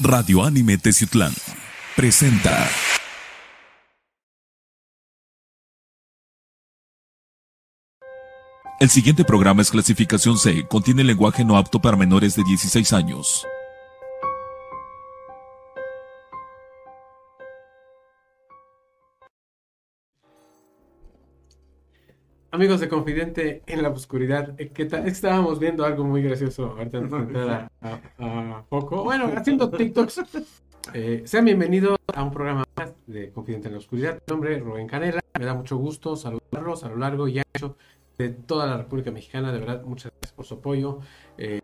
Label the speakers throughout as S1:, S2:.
S1: Radio Anime Teciutlán presenta. El siguiente programa es clasificación C, contiene lenguaje no apto para menores de 16 años.
S2: Amigos de Confidente en la Oscuridad, eh, ¿qué tal? Estábamos viendo algo muy gracioso ahorita a poco. Bueno, haciendo TikToks. Eh, sean bienvenidos a un programa más de Confidente en la Oscuridad. Mi nombre es Rubén Canela. Me da mucho gusto saludarlos a lo largo y ancho de toda la República Mexicana. De verdad, muchas gracias por su apoyo. Eh,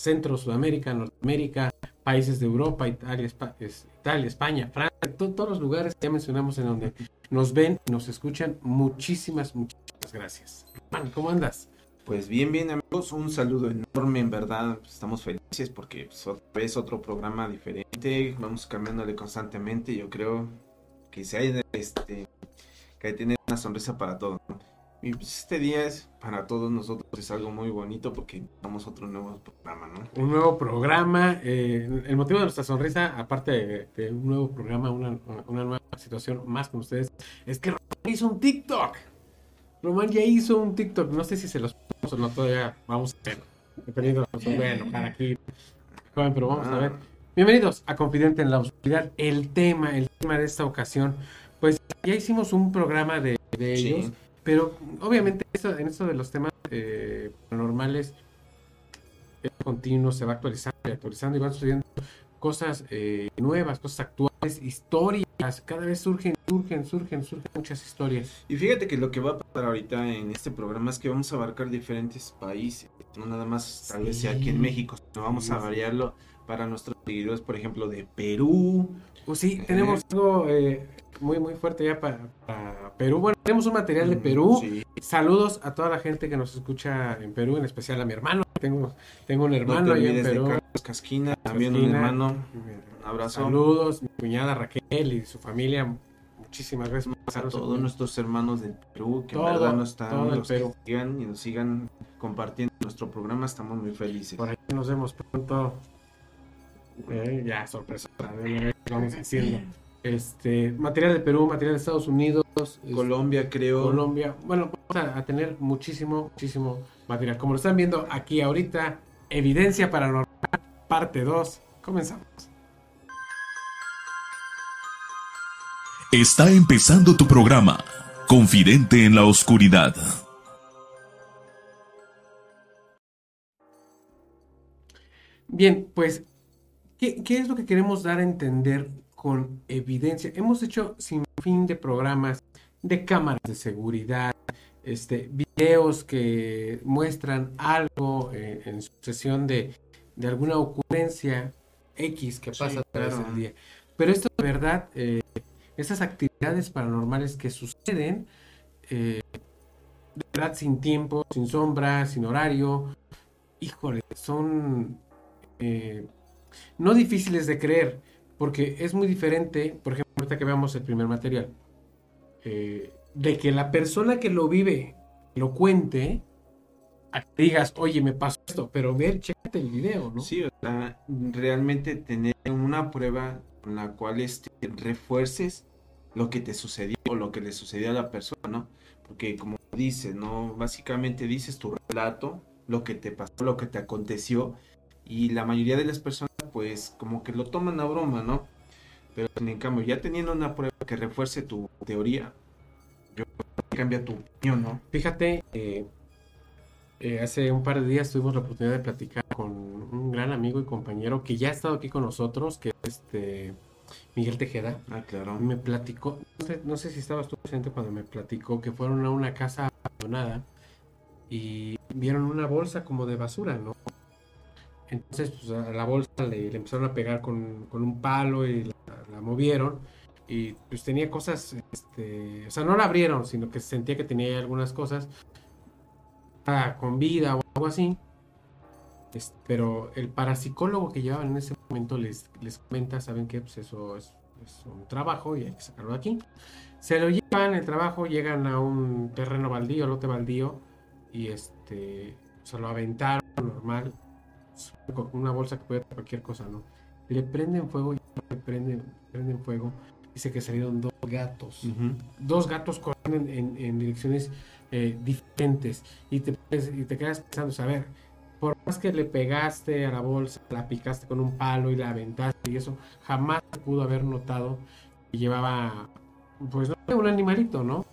S2: Centro, Sudamérica, Norteamérica, países de Europa, Italia, Espa- es- Italia España, Francia, to- todos los lugares que ya mencionamos en donde nos ven y nos escuchan. Muchísimas, muchísimas gracias. Man, ¿cómo andas?
S3: Pues bien, bien amigos, un saludo enorme, en verdad, estamos felices porque vez otro programa diferente, vamos cambiándole constantemente, yo creo que si hay este, que tener una sonrisa para todos, ¿no? Y pues este día es para todos nosotros, es algo muy bonito porque damos otro nuevo programa, ¿no?
S2: Un nuevo programa. eh, el motivo de nuestra sonrisa, aparte de, de un nuevo programa, una, una nueva situación más con ustedes, es que Román hizo un TikTok. Román ya hizo un TikTok. No sé si se los ponemos o no, todavía vamos a hacerlo. Dependiendo de lo que nos voy a enojar aquí. Joven, pero vamos a ver. Bienvenidos a Confidente en la Oscuridad. El tema, el tema de esta ocasión, pues ya hicimos un programa de, de
S3: Sí.
S2: ellos, pero obviamente en esto de los temas eh, paranormales es continuo, se va actualizando y actualizando y van sucediendo cosas eh, nuevas, cosas actuales, historias, cada vez surgen, surgen, surgen, surgen muchas historias.
S3: Y fíjate que lo que va a pasar ahorita en este programa es que vamos a abarcar diferentes países, no nada más tal vez sea aquí en. México, sino vamos
S2: Sí,
S3: a variarlo para nuestros seguidores, por ejemplo, de Perú,
S2: Pues sí, tenemos algo eh, muy, muy fuerte ya para, para Perú. Bueno, tenemos un material de Perú.
S3: Sí.
S2: Saludos a toda la gente que nos escucha en Perú, en especial a mi hermano. Tengo, tengo un
S3: No
S2: hermano
S3: te
S2: allá en Perú.
S3: Carlos Casquina, también un hermano. Un abrazo
S2: Saludos, mi cuñada Raquel y su familia. Muchísimas gracias.
S3: a todos nuestros hermanos del Perú que
S2: Todo,
S3: en verdad nos están los que
S2: Perú.
S3: sigan y nos sigan compartiendo nuestro programa, estamos muy felices.
S2: Por ahí nos vemos pronto. Eh, ya, sorpresa. Vamos haciendo. Este, material de Perú, material de Estados Unidos, es-
S3: Colombia, creo.
S2: Colombia. Bueno, vamos a, a tener muchísimo, muchísimo material. Como lo están viendo aquí ahorita, Evidencia Paranormal, parte 2. Comenzamos.
S1: Está empezando tu programa, Confidente en la Oscuridad.
S2: Bien, pues, ¿qué, qué es lo que queremos dar a entender con evidencia? Hemos hecho sin fin de programas de cámaras de seguridad, este, videos que muestran algo eh, en sucesión de, de alguna ocurrencia X que
S3: Sí,
S2: pasa través
S3: claro.
S2: del día. Pero esto de verdad, eh, esas actividades paranormales que suceden, eh, de verdad sin tiempo, sin sombra, sin horario, híjole, son no difíciles de creer, porque es muy diferente, por ejemplo, ahorita que veamos el primer material, eh, de que la persona que lo vive lo cuente, a que digas, oye, me pasó esto, pero ver, chécate el video, ¿no?
S3: Sí, o sea, realmente tener una prueba con la cual este, refuerces lo que te sucedió o lo que le sucedió a la persona, ¿no? Porque como dices, ¿no? Básicamente dices tu relato, lo que te pasó, lo que te aconteció, y la mayoría de las personas, pues, como que lo toman a broma, ¿no? Pero en cambio, ya teniendo una prueba que refuerce tu teoría, yo cambia tu opinión, ¿no?
S2: Fíjate, eh, eh, hace un par de días tuvimos la oportunidad de platicar con un gran amigo y compañero que ya ha estado aquí con nosotros, que es este Miguel Tejeda.
S3: Ah, claro.
S2: Me platicó, no sé, no sé si estabas tú presente cuando me platicó que fueron a una casa abandonada y vieron una bolsa como de basura, ¿no? Entonces, pues a la bolsa le, empezaron a pegar con, con un palo y la, movieron y pues tenía cosas, este, o sea, no la abrieron, sino que se sentía que tenía algunas cosas ah, con vida o algo así. Pero el parapsicólogo que llevaban en ese momento les, les comenta, ¿saben qué? Pues eso es, es un trabajo y hay que sacarlo de aquí. Se lo llevan el trabajo, llegan a un terreno baldío, lote baldío, y este se lo aventaron normal, una bolsa que puede cualquier cosa, ¿no? le prenden fuego, le prenden, prenden fuego. Dice que salieron dos gatos. Dos gatos corriendo en, direcciones eh, diferentes. Y te, y te quedas pensando, a ver, por más que le pegaste a la bolsa, la picaste con un palo y la aventaste y eso, jamás pudo haber notado que llevaba, pues no un animalito, ¿no?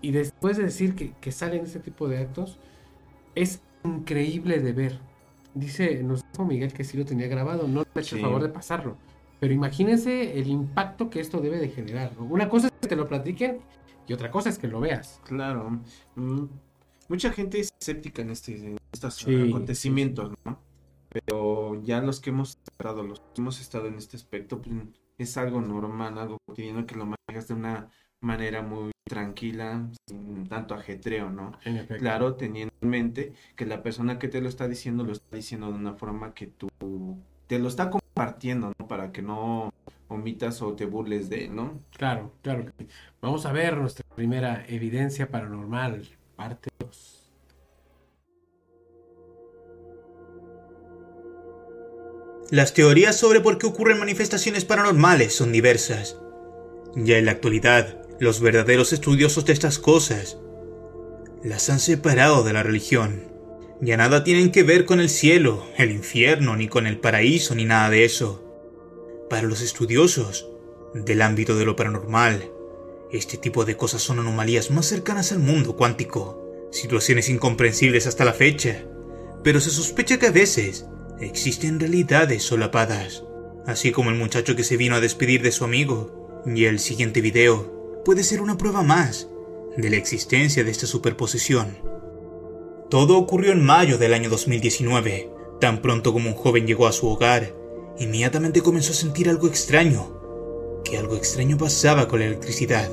S2: Y después de decir que, que salen ese tipo de actos, es increíble de ver. Dice, nos dijo Miguel que sí lo tenía grabado, no le he hecho el favor de pasarlo. Pero imagínense el impacto que esto debe de generar. Una cosa es que te lo platiquen y otra cosa es que lo veas.
S3: Claro. Mm, mucha gente es escéptica en, este, estos acontecimientos, ¿no? Pero ya los que hemos estado, los que hemos estado en este aspecto, pues, es algo normal, algo cotidiano que lo manejas de una manera muy tranquila, sin tanto ajetreo, ¿no? Claro, teniendo en mente que la persona que te lo está diciendo lo está diciendo de una forma que tú te lo está compartiendo, ¿no? Para que no omitas o te burles de, ¿no?
S2: Claro, claro. Vamos a ver nuestra primera evidencia paranormal, parte 2.
S4: Las teorías sobre por qué ocurren manifestaciones paranormales son diversas. Ya en la actualidad, los verdaderos estudiosos de estas cosas las han separado de la religión. Ya nada tienen que ver con el cielo, el infierno, ni con el paraíso, ni nada de eso. Para los estudiosos del ámbito de lo paranormal, este tipo de cosas son anomalías más cercanas al mundo cuántico, situaciones incomprensibles hasta la fecha, pero se sospecha que a veces existen realidades solapadas, así como el muchacho que se vino a despedir de su amigo, y el siguiente video puede ser una prueba más de la existencia de esta superposición. Todo ocurrió en mayo del año 2019. Tan pronto como un joven llegó a su hogar, inmediatamente comenzó a sentir algo extraño, que algo extraño pasaba con la electricidad,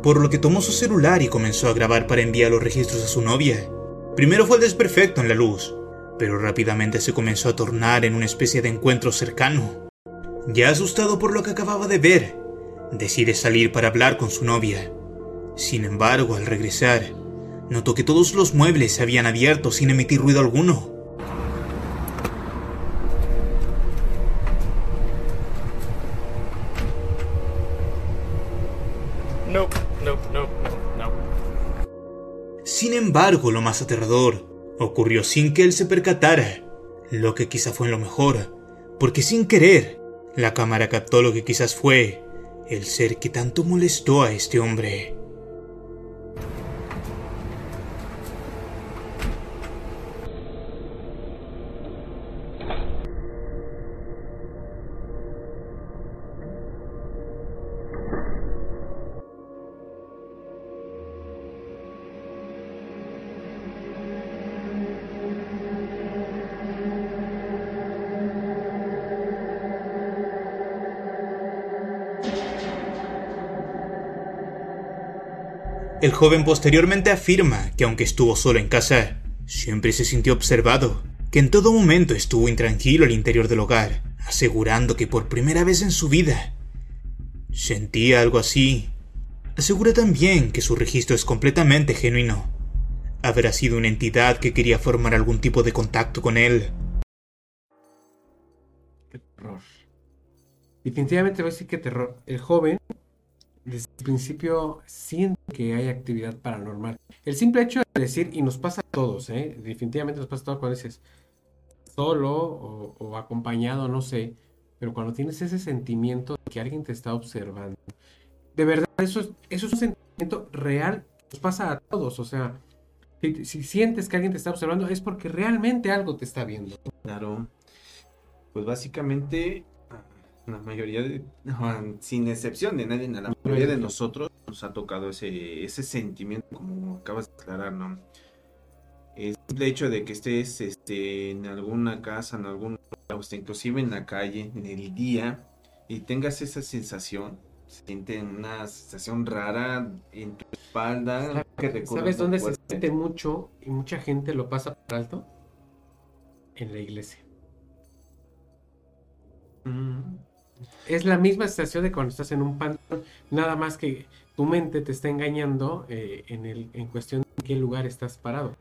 S4: por lo que tomó su celular y comenzó a grabar para enviar los registros a su novia. Primero fue el desperfecto en la luz, pero rápidamente se comenzó a tornar en una especie de encuentro cercano. Ya asustado por lo que acababa de ver, decide salir para hablar con su novia. Sin embargo, al regresar, notó que todos los muebles se habían abierto sin emitir ruido alguno.
S2: No, no, no, no.
S4: Sin embargo, lo más aterrador ocurrió sin que él se percatara, lo que quizá fue lo mejor, porque sin querer, la cámara captó lo que quizás fue el ser que tanto molestó a este hombre. El joven posteriormente afirma que aunque estuvo solo en casa, siempre se sintió observado, que en todo momento estuvo intranquilo al interior del hogar, asegurando que por primera vez en su vida sentía algo así. Asegura también que su registro es completamente genuino. Habrá sido una entidad que quería formar algún tipo de contacto con él.
S2: Qué terror. Definitivamente voy a decir que terror. El joven desde el principio siente que hay actividad paranormal. El simple hecho de decir, y nos pasa a todos, ¿eh? definitivamente nos pasa a todos cuando dices solo o, acompañado, no sé, pero cuando tienes ese sentimiento de que alguien te está observando, de verdad, eso es, eso es un sentimiento real, nos pasa a todos, o sea, si sientes que alguien te está observando es porque realmente algo te está viendo.
S3: Claro, pues básicamente la mayoría de, sin excepción de nadie, la mayoría de nosotros nos ha tocado ese, ese sentimiento, como acabas de aclarar, ¿no? El hecho de que estés este, en alguna casa, en algún o inclusive en la calle, en el día, y tengas esa sensación, siente una sensación rara en tu espalda.
S2: ¿Sabes dónde se siente mucho y mucha gente lo pasa por alto? En la iglesia. Mm. Es la misma sensación de cuando estás en un panteón, nada más que tu mente te está engañando eh, en, el, en cuestión de qué lugar estás parado.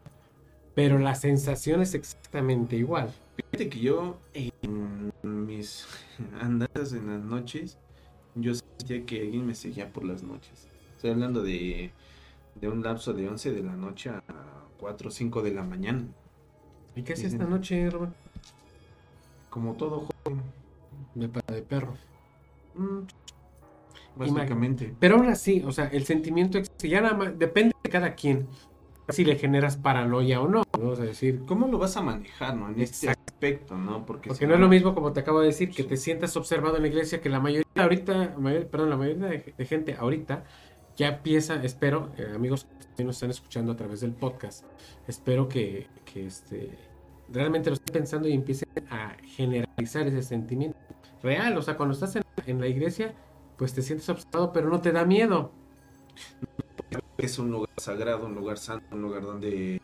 S2: Pero la sensación es exactamente igual.
S3: Fíjate que yo en mis andadas en las noches, yo sentía que alguien me seguía por las noches. Estoy hablando de, de un lapso de 11 de la noche a 4 o 5 de la mañana.
S2: ¿Y qué hacía esta noche, Rubén?
S3: Como todo joven.
S2: De, perro.
S3: Mm, Básicamente.
S2: Pero aún así, o sea, el sentimiento existe. Ya nada más, depende de cada quien. Si le generas paranoia o no. O sea, decir,
S3: ¿Cómo lo vas a manejar, no? En este aspecto, ¿no? Porque,
S2: Porque
S3: si
S2: no es lo mismo como te acabo de decir, que te sientas observado en la iglesia, que la mayoría ahorita, mayor- perdón, la mayoría de, de gente ahorita ya empieza, espero, eh, amigos que nos están escuchando a través del podcast, espero que, que este, realmente lo estén pensando y empiecen a generalizar ese sentimiento real. O sea, cuando estás en, en la iglesia, pues te sientes observado, pero no te da miedo.
S3: es un lugar sagrado, un lugar santo, un lugar donde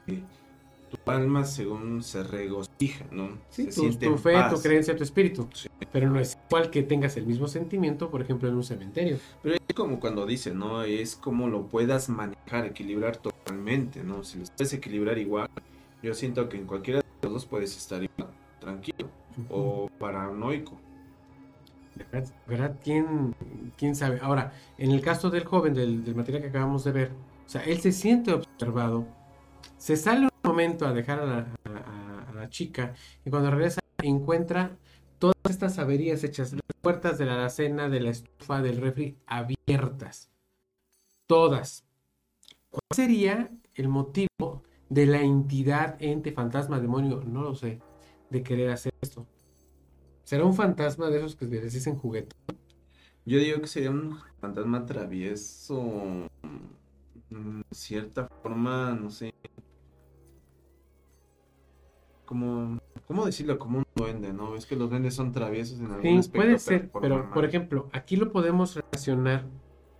S3: tu alma, según se regocija, ¿no?
S2: Sí,
S3: se
S2: tu, fe,
S3: paz.
S2: tu creencia, tu espíritu.
S3: Sí.
S2: Pero no es igual que tengas el mismo sentimiento, por ejemplo, en un cementerio.
S3: Pero es como cuando dice, ¿no? Es como lo puedas manejar, equilibrar totalmente, ¿no? Si lo puedes equilibrar igual, yo siento que en cualquiera de los dos puedes estar igual, tranquilo o paranoico.
S2: ¿Verdad? ¿Quién, ¿Quién sabe? Ahora, en el caso del joven, del, del material que acabamos de ver, o sea, él se siente observado, se sale un momento a dejar a la, a la chica y cuando regresa encuentra todas estas averías hechas, las puertas de la alacena, de la estufa, del refri abiertas. Todas. ¿Cuál sería el motivo de la entidad, ente, fantasma, demonio, no lo sé, de querer hacer esto? ¿Será un fantasma de esos que les dicen juguete?
S3: Yo digo que sería un fantasma travieso, mm, cierta forma, no sé, como, ¿cómo decirlo? Como un duende, ¿no? Es que los duendes son traviesos en algún
S2: Sí,
S3: aspecto,
S2: puede
S3: pero
S2: ser, pero por ejemplo, aquí lo podemos relacionar,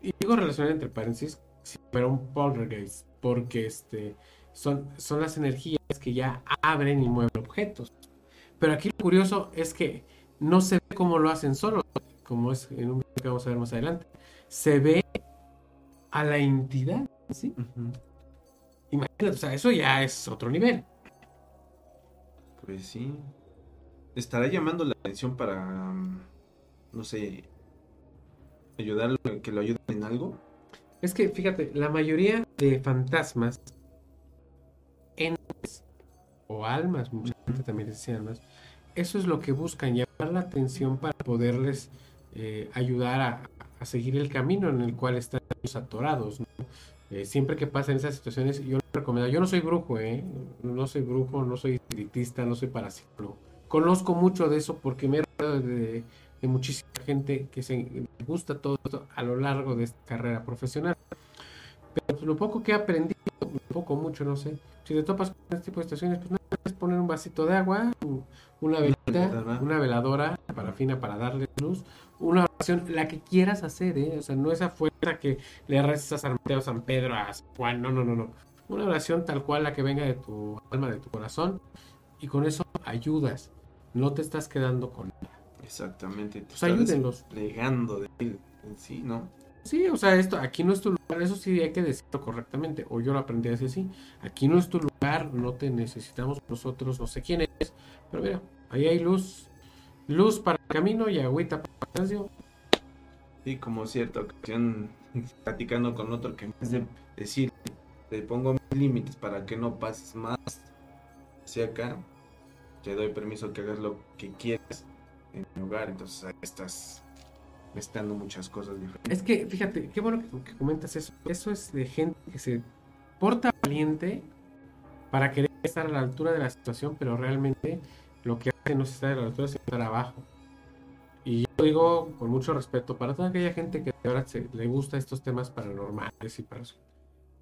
S2: y digo relacionar entre paréntesis, si fuera un poltergeist, porque este, son, son las energías que ya abren y mueven objetos. Pero aquí lo curioso es que no se ve cómo lo hacen solo, como es en un video que vamos a ver más adelante. Se ve a la entidad, ¿sí? Imagínate, o sea, eso ya es otro nivel.
S3: Pues sí. Estará llamando la atención para, mm, no sé, ayudarlo, que lo ayuden en algo.
S2: Es que, fíjate, la mayoría de fantasmas, entes o almas, mucha gente también dice almas, eso es lo que buscan, llamar la atención para poderles eh, ayudar a, seguir el camino en el cual están atorados. ¿no? Eh, siempre que pasan esas situaciones, yo les recomiendo, yo no soy brujo, ¿eh? no soy brujo, no soy espiritista, no soy parapsicólogo. Conozco mucho de eso porque me he rodeado de, muchísima gente que se gusta todo esto a lo largo de esta carrera profesional. Pero pues, lo poco que he aprendido, poco mucho, no sé. Si te topas con este tipo de situaciones, pues nada es poner un vasito de agua, una velita, una veladora parafina para darle luz, una oración, la que quieras hacer, ¿eh? O sea, no esa fuerza que le reces a San Mateo, a San Pedro, a San Juan, no, no, no, no. Una oración tal cual la que venga de tu alma, de tu corazón, y con eso ayudas. No te estás quedando con nada.
S3: Exactamente. Te
S2: Pues
S3: está
S2: ayúdenlos.
S3: desplegando de él en sí, ¿no?
S2: Sí, o sea, esto aquí no es tu lugar, eso sí hay que decirlo correctamente, o yo lo aprendí así. Aquí no es tu lugar, no te necesitamos nosotros, no sé quién es, pero mira, ahí hay luz, luz para el camino y agüita para el cansancio.
S3: Sí, como cierta ocasión, platicando con otro que vez de decir, te pongo mis límites para que no pases más hacia acá, te doy permiso que hagas lo que quieras en mi hogar, entonces ahí estás mezclando muchas cosas diferentes.
S2: Es que, fíjate, qué bueno que, que comentas eso. Eso es de gente que se porta valiente para querer estar a la altura de la situación, pero realmente lo que hace no es estar a la altura, sino estar abajo. Y yo digo con mucho respeto para toda aquella gente que verdad se, le gusta estos temas paranormales y para eso.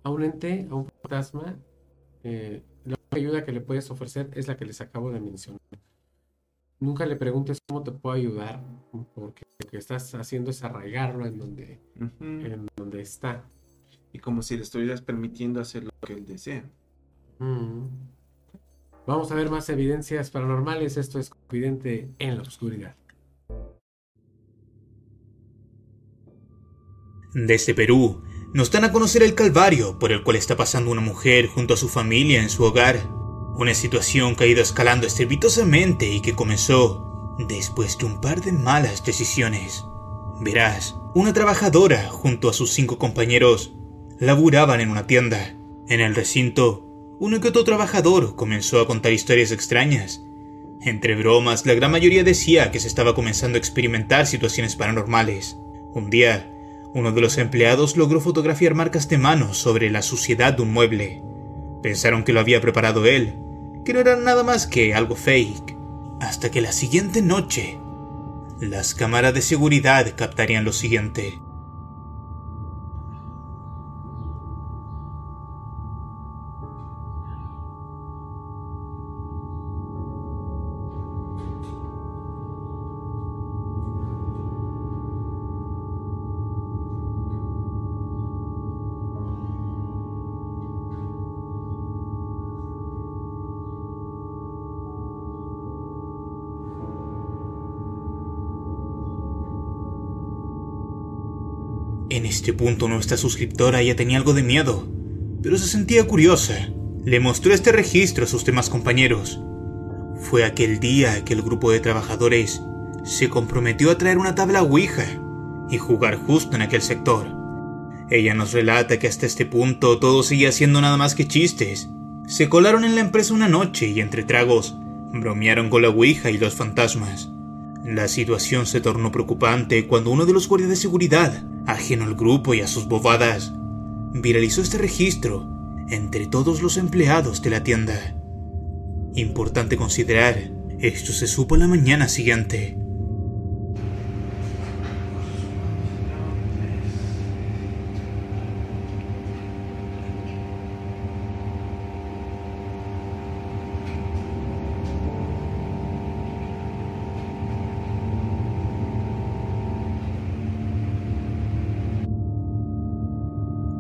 S2: A un ente, a un fantasma, eh, la ayuda que le puedes ofrecer es la que les acabo de mencionar. Nunca le preguntes cómo te puedo ayudar, porque lo que estás haciendo es arraigarlo en donde, en donde está.
S3: Y como si le estuvieras permitiendo hacer lo que él desea.
S2: Mm. Vamos a ver más evidencias paranormales. Esto es Confidente en la Oscuridad.
S4: Desde Perú, nos dan a conocer el calvario por el cual está pasando una mujer junto a su familia en su hogar. Una situación que ha ido escalando estrepitosamente y que comenzó Después de un par de malas decisiones, verás, una trabajadora junto a sus cinco compañeros laburaban en una tienda. En el recinto, uno que otro trabajador comenzó a contar historias extrañas. Entre bromas, la gran mayoría decía que se estaba comenzando a experimentar situaciones paranormales. Un día, uno de los empleados logró fotografiar marcas de manos sobre la suciedad de un mueble. Pensaron que lo había preparado él, que no era nada más que algo fake. Hasta que la siguiente noche, las cámaras de seguridad captarían lo siguiente. En este punto nuestra suscriptora ya tenía algo de miedo, pero se sentía curiosa. Le mostró este registro a sus demás compañeros. Fue aquel día que el grupo de trabajadores se comprometió a traer una tabla Ouija y jugar justo en aquel sector. Ella nos relata que hasta este punto todo seguía siendo nada más que chistes. Se colaron en la empresa una noche y entre tragos bromearon con la Ouija y los fantasmas. La situación se tornó preocupante cuando uno de los guardias de seguridad ajeno al grupo y a sus bobadas, viralizó este registro entre todos los empleados de la tienda. Importante considerar, esto se supo la mañana siguiente.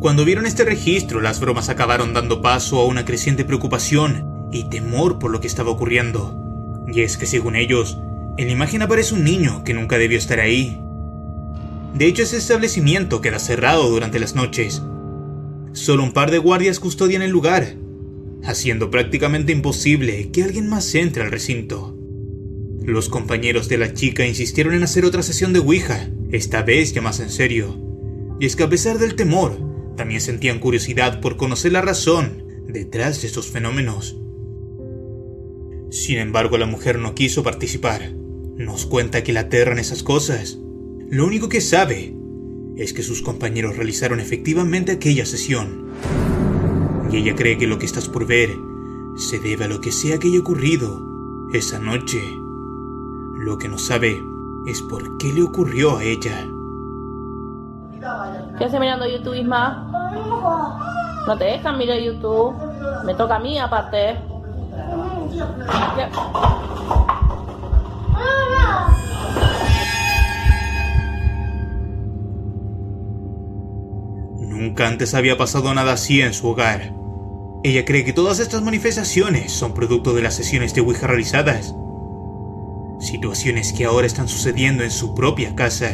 S4: Cuando vieron este registro, las bromas acabaron dando paso a una creciente preocupación y temor por lo que estaba ocurriendo. Y es que según ellos, en la imagen aparece un niño que nunca debió estar ahí. De hecho, ese establecimiento queda cerrado durante las noches. Solo un par de guardias custodian el lugar, haciendo prácticamente imposible que alguien más entre al recinto. Los compañeros de la chica insistieron en hacer otra sesión de Ouija, esta vez ya más en serio. Y es que a pesar del temor, también sentían curiosidad por conocer la razón detrás de estos fenómenos. Sin embargo, la mujer no quiso participar. Nos cuenta que la aterran esas cosas. Lo único que sabe es que sus compañeros realizaron efectivamente aquella sesión. Y ella cree que lo que estás por ver se debe a lo que sea que haya ocurrido esa noche. Lo que no sabe es por qué le ocurrió a ella.
S5: ¿Qué haces mirando YouTube, Isma? No te dejan mirar YouTube. Me toca a mí, aparte.
S4: Nunca antes había pasado nada así en su hogar. Ella cree que todas estas manifestaciones son producto de las sesiones de Ouija realizadas. Situaciones que ahora están sucediendo en su propia casa.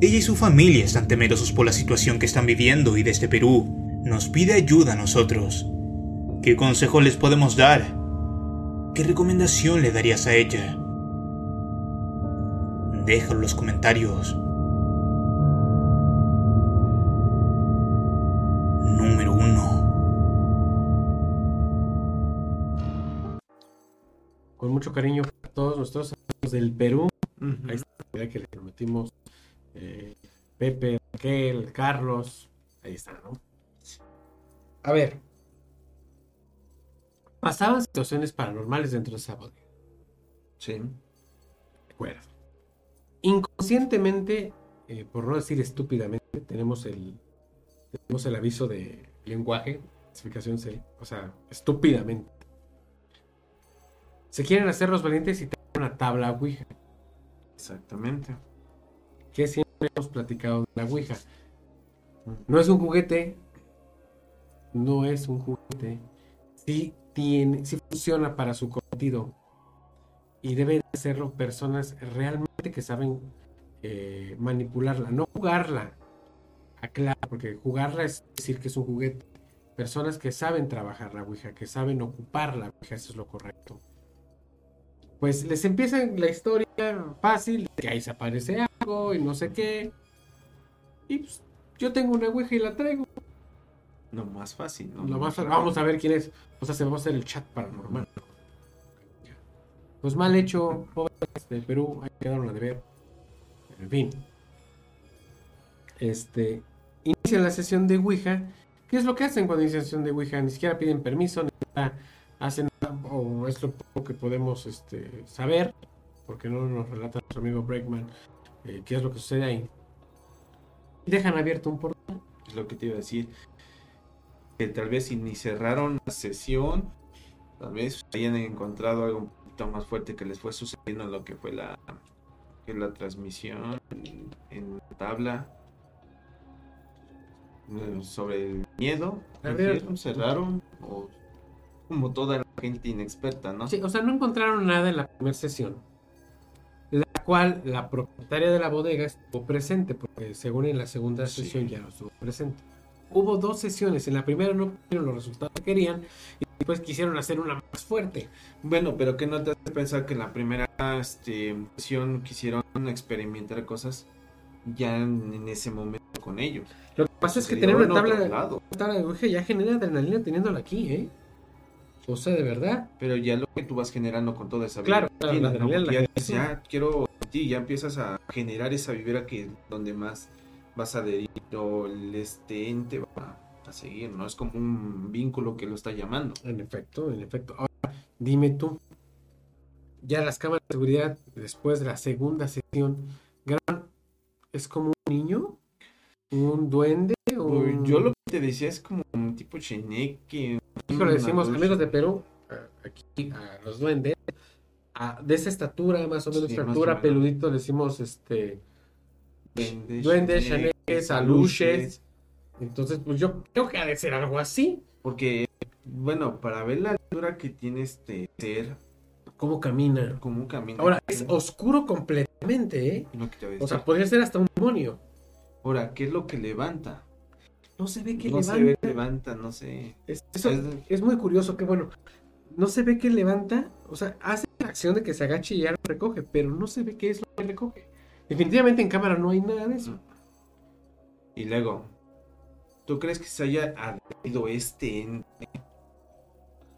S4: Ella y su familia están temerosos por la situación que están viviendo y desde Perú nos pide ayuda a nosotros. ¿Qué consejo les podemos dar? ¿Qué recomendación le darías a ella? Déjalo en los comentarios. Número 1.
S2: Con mucho cariño para todos nuestros amigos del Perú. Ahí está la que le prometimos eh, Pepe, Raquel, Carlos. Ahí está, ¿no? A ver. Pasaban situaciones paranormales dentro de esa bodega.
S3: Sí.
S2: De acuerdo. Inconscientemente, eh, por no decir estúpidamente, tenemos el, tenemos el aviso de lenguaje, clasificación C, o sea, estúpidamente. Se quieren hacer los valientes y tienen una tabla Ouija.
S3: Exactamente.
S2: que siempre hemos platicado de la Ouija. No es un juguete, no es un juguete, sí tiene, sí funciona para su cometido y deben hacerlo personas realmente que saben eh, manipularla, no jugarla. Aclaro, porque jugarla es decir que es un juguete. Personas que saben trabajar la Ouija, que saben ocupar la Ouija, eso es lo correcto. Pues les empieza la historia fácil, que ahí se aparece algo y no sé qué. Y pues yo tengo una ouija y la traigo.
S3: Lo más fácil, ¿no?
S2: Lo más- vamos a ver quién es. O sea, se va a hacer el chat paranormal. Pues mal hecho, jóvenes de Perú, ahí quedaron a deber. En fin. Este. Inicia la sesión de Ouija. ¿Qué es lo que hacen cuando inician la sesión de Ouija? Ni siquiera piden permiso, ni siquiera hacen o es lo poco que podemos este, saber, porque no nos relata nuestro amigo Breakman eh, qué es lo que sucede ahí. Dejan abierto un portal.
S3: Es lo que te iba a decir. Que tal vez si ni cerraron la sesión, tal vez hayan encontrado algo un poquito más fuerte que les fue sucediendo en lo que fue la, que la transmisión en, en tabla sobre el miedo.
S2: A ver.
S3: Cerraron o como toda gente inexperta, ¿no?
S2: Sí, o sea, no encontraron nada en la primera sesión, la cual la propietaria de la bodega estuvo presente, porque según en la segunda
S3: Sí.
S2: sesión ya no estuvo presente. Hubo dos sesiones, en la primera no obtuvieron los resultados que querían y después quisieron hacer una más fuerte.
S3: Bueno, pero que no te hace pensar que en la primera este, sesión quisieron experimentar cosas ya en, en ese momento con ellos.
S2: Lo que pasa es que tener una tabla,
S3: lado.
S2: una tabla de Ouija ya genera adrenalina teniéndola aquí, ¿eh? O sea, de verdad.
S3: Pero ya lo que tú vas generando con toda esa
S2: Claro,
S3: vibra,
S2: claro,
S3: ¿entiendes?
S2: la
S3: ¿no?
S2: la
S3: ya, ya quiero ti, ya empiezas a generar esa vibra que donde más vas a adherir o el este ente va a seguir, ¿no? Es como un vínculo que lo está llamando.
S2: En efecto, en efecto. Ahora, dime tú, ya las cámaras de seguridad después de la segunda sesión, ¿es como un niño? ¿Un duende? ¿O
S3: Pues,
S2: un-
S3: Yo lo que te decía es como un tipo cheneque.
S2: Hijo, le decimos, amigos de Perú, aquí a los duendes, a- de esa estatura, más o menos
S3: Sí,
S2: estatura, peludito, le decimos este
S3: Duendes,
S2: duendes,
S3: cheneques,
S2: chaneques, aluches. Entonces, pues yo creo que ha de ser algo así.
S3: Porque, bueno, para ver la altura que tiene este ser,
S2: ¿Cómo camina?
S3: como un camino.
S2: Ahora, es oscuro completamente, ¿eh?
S3: Lo que te voy a
S2: O sea, podría ser hasta un demonio.
S3: Ahora, ¿qué es lo que levanta?
S2: No se ve que
S3: no
S2: levanta.
S3: se ve, levanta, no sé.
S2: Es, eso
S3: Es-
S2: es muy curioso que, bueno, no se ve que levanta, o sea, hace la acción de que se agache y ya lo recoge, pero no se ve qué es lo que recoge. Definitivamente en cámara no hay nada de eso.
S3: Y luego, ¿tú crees que se haya adherido este ente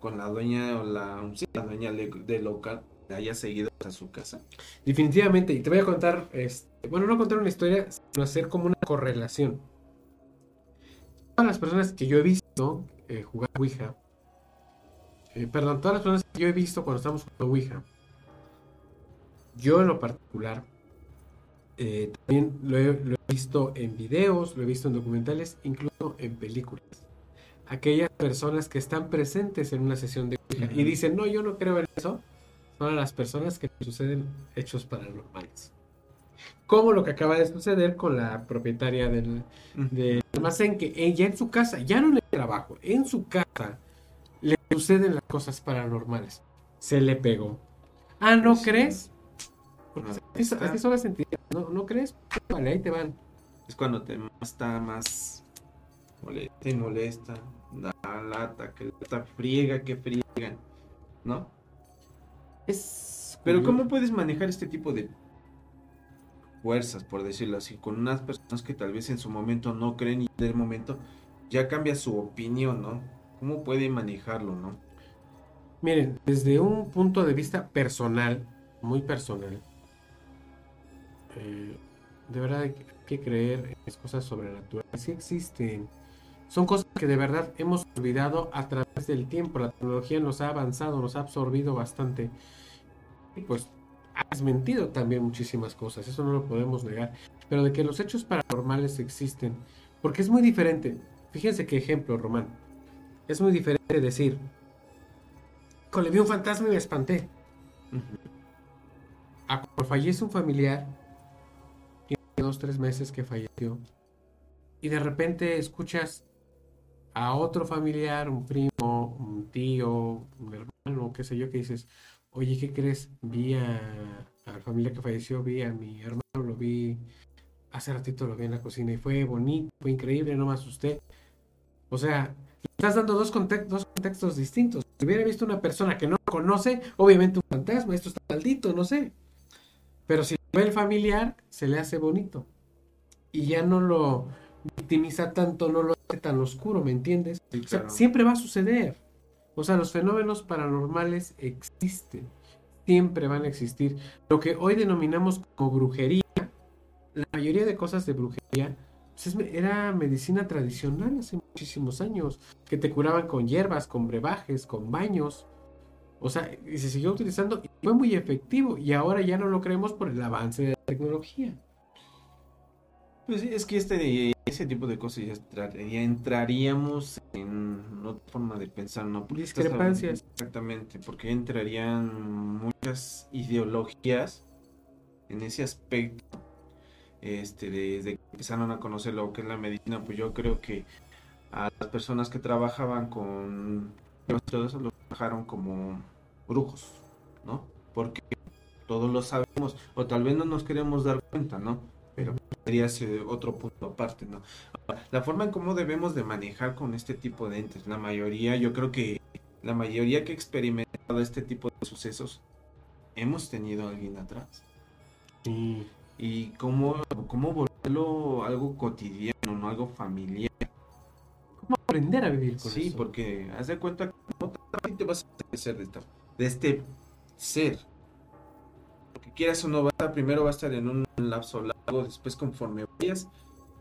S3: con la dueña o la, sí, la dueña del local? ¿Le haya seguido a su casa?
S2: Definitivamente, y te voy a contar, este, bueno, no contar una historia, sino hacer como una correlación. Todas las personas que yo he visto eh, jugar Ouija, eh, perdón, todas las personas que yo he visto cuando estamos jugando Ouija, yo en lo particular, eh, también lo he, lo he visto en videos, lo he visto en documentales, incluso en películas. Aquellas personas que están presentes en una sesión de Ouija y dicen, no, yo no creo en eso, son las personas que suceden hechos paranormales. Como lo que acaba de suceder con la propietaria del, del almacén, que ella en su casa, ya no en el trabajo, en su casa, le suceden las cosas paranormales. Se le pegó. Ah, ¿no
S3: Pues sí.
S2: crees? Porque
S3: No,
S2: así, así son las entidades. ¿No, ¿No crees? Vale, ahí te van.
S3: Es cuando te está más molesta y molesta, da lata, que lata friega, que friegan, ¿no?
S2: Es
S3: Pero. ¿cómo puedes manejar este tipo de fuerzas, por decirlo así, con unas personas que tal vez en su momento no creen y del momento ya cambia su opinión, ¿no? ¿Cómo puede manejarlo, no?
S2: Miren, desde un punto de vista personal, muy personal, eh, de verdad hay que creer en las cosas sobrenaturales. Sí existen. Son cosas que de verdad hemos olvidado a través del tiempo. La tecnología nos ha avanzado, nos ha absorbido bastante. Y pues ha desmentido también muchísimas cosas. Eso no lo podemos negar. Pero de que los hechos paranormales existen. Porque es muy diferente. Fíjense qué ejemplo, Román. Es muy diferente decir, "Híjole, vi un fantasma y me espanté. A cuando fallece un familiar, tiene dos, tres meses que falleció, y de repente escuchas a otro familiar, un primo, un tío, un hermano, qué sé yo, que dices, oye, ¿qué crees? Vi a, a la familia que falleció, vi a mi hermano, lo vi, hace ratito lo vi en la cocina y fue bonito, fue increíble, no me asusté. O sea, le estás dando dos, context- dos contextos distintos. Si hubiera visto una persona que no conoce, obviamente un fantasma, esto está maldito, no sé. Pero si ve el familiar, se le hace bonito. Y ya no lo victimiza tanto, no lo hace tan oscuro, ¿me entiendes?
S3: Sí,
S2: O sea,
S3: claro.
S2: siempre va a suceder. O sea, los fenómenos paranormales existen. Siempre van a existir. Lo que hoy denominamos como brujería, la mayoría de cosas de brujería pues, era medicina tradicional hace muchísimos años, que te curaban con hierbas, con brebajes, con baños. O sea, y se siguió utilizando y fue muy efectivo. Y ahora ya no lo creemos por el avance de la tecnología.
S3: Pues sí, es que este, ese tipo de cosas ya, entra- ya entraríamos en otra forma de pensar, ¿no?
S2: Discrepancias.
S3: Exactamente, porque entrarían muchas ideologías en ese aspecto. Este, desde que empezaron a conocer lo que es la medicina, pues yo creo que a las personas que trabajaban con todo eso lo trabajaron como brujos, ¿no? Porque todos lo sabemos, o tal vez no nos queremos dar cuenta, ¿no? Sería otro punto aparte, ¿no? La forma en cómo debemos de manejar con este tipo de entes, la mayoría, yo creo que la mayoría que ha experimentado este tipo de sucesos, hemos tenido a alguien atrás.
S2: Sí.
S3: Y cómo, cómo volverlo algo cotidiano, no algo familiar.
S2: ¿Cómo aprender a vivir con
S3: Sí,
S2: eso?
S3: porque haz de cuenta que no te vas a deshacer de, esta- de este ser. Porque quieras o no, va a estar- primero va a estar en un lapso largo, después conforme vayas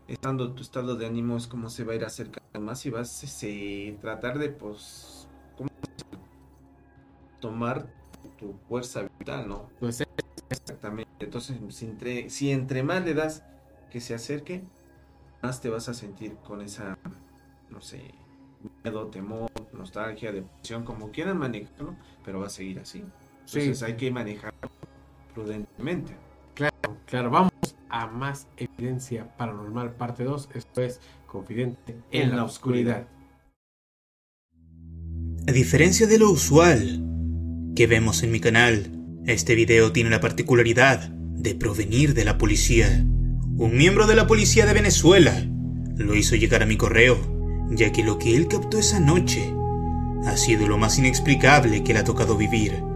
S3: estando tu estado de ánimo es como se va a ir acercando más y vas a tratar de pues ¿cómo tomar tu fuerza vital, ¿no?
S2: Pues,
S3: Exactamente. Entonces, si entre, si entre más le das que se acerque, más te vas a sentir con esa, no sé, miedo, temor, nostalgia, depresión, como quieran manejarlo, pero va a seguir así.
S2: Sí.
S3: Entonces hay que manejarlo prudentemente.
S2: Claro, claro, vamos a más evidencia paranormal parte 2, esto es Confidente en, la oscuridad.
S4: A diferencia de lo usual que vemos en mi canal, este video tiene la particularidad de provenir de la policía. Un miembro de la policía de Venezuela lo hizo llegar a mi correo, ya que lo que él captó esa noche ha sido lo más inexplicable que le ha tocado vivir.